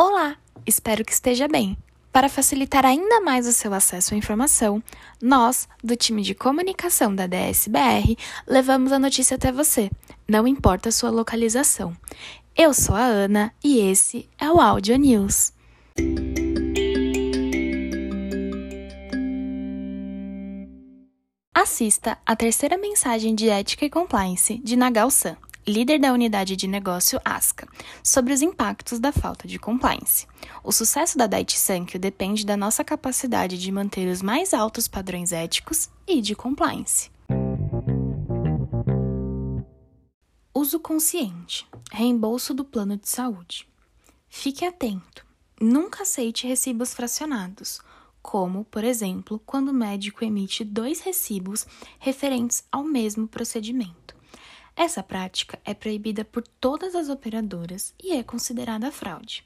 Olá, espero que esteja bem. Para facilitar ainda mais o seu acesso à informação, nós, do time de comunicação da DSBR, levamos a notícia até você, não importa a sua localização. Eu sou a Ana e esse é o Audio News. Assista a terceira mensagem de ética e compliance de Nagal San líder da unidade de negócio ASCA, sobre os impactos da falta de compliance. O sucesso da Daiichi Sankyo depende da nossa capacidade de manter os mais altos padrões éticos e de compliance. Uso consciente. Reembolso do plano de saúde. Fique atento. Nunca aceite recibos fracionados, como, por exemplo, quando o médico emite dois recibos referentes ao mesmo procedimento. Essa prática é proibida por todas as operadoras e é considerada fraude.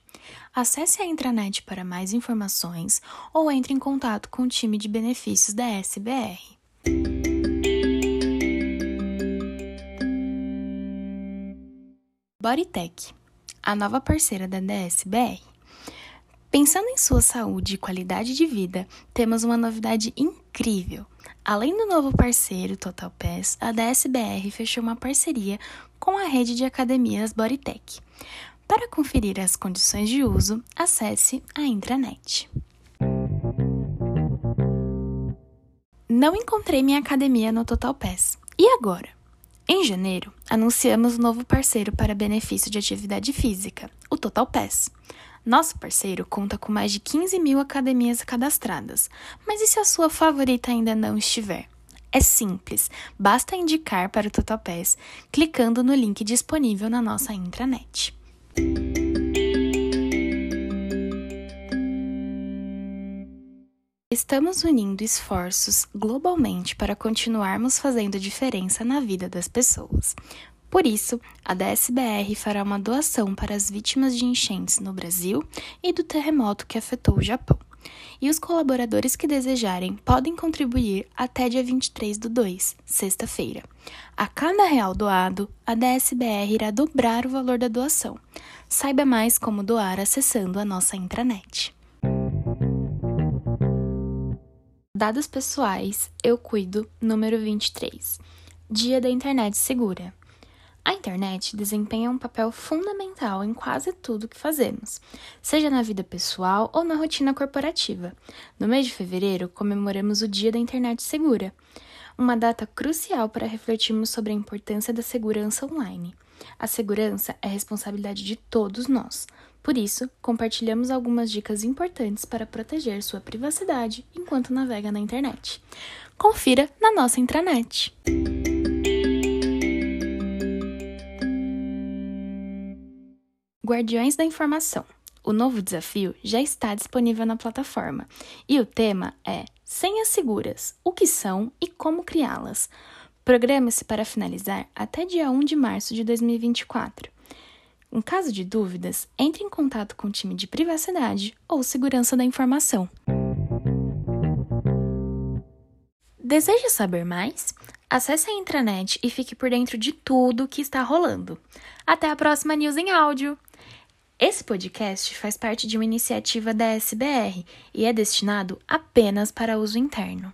Acesse a intranet para mais informações ou entre em contato com o time de benefícios da SBR. Bodytech, a nova parceira da DSBR. Pensando em sua saúde e qualidade de vida, temos uma novidade incrível. Além do novo parceiro Total Pass, a DSBR fechou uma parceria com a rede de academias Bodytech. Para conferir as condições de uso, acesse a intranet. Não encontrei minha academia no Total Pass. E agora? Em janeiro, anunciamos um novo parceiro para benefício de atividade física, o Total Pass. Nosso parceiro conta com mais de 15 mil academias cadastradas, mas e se a sua favorita ainda não estiver? É simples, basta indicar para o TotalPass clicando no link disponível na nossa intranet. Estamos unindo esforços globalmente para continuarmos fazendo diferença na vida das pessoas. Por isso, a DSBR fará uma doação para as vítimas de enchentes no Brasil e do terremoto que afetou o Japão. E os colaboradores que desejarem podem contribuir até dia 23 do 2, sexta-feira. A cada real doado, a DSBR irá dobrar o valor da doação. Saiba mais como doar acessando a nossa intranet. Dados pessoais, eu cuido, número 23. Dia da Internet Segura. A internet desempenha um papel fundamental em quase tudo que fazemos, seja na vida pessoal ou na rotina corporativa. No mês de fevereiro, comemoramos o Dia da Internet Segura, uma data crucial para refletirmos sobre a importância da segurança online. A segurança é responsabilidade de todos nós. Por isso, compartilhamos algumas dicas importantes para proteger sua privacidade enquanto navega na internet. Confira na nossa intranet. Guardiões da Informação. O novo desafio já está disponível na plataforma e o tema é Senhas Seguras: o que são e como criá-las. Programe-se para finalizar até dia 1 de março de 2024. Em caso de dúvidas, entre em contato com o time de privacidade ou segurança da informação. Deseja saber mais? Acesse a intranet e fique por dentro de tudo que está rolando. Até a próxima News em Áudio! Esse podcast faz parte de uma iniciativa da SBR e é destinado apenas para uso interno.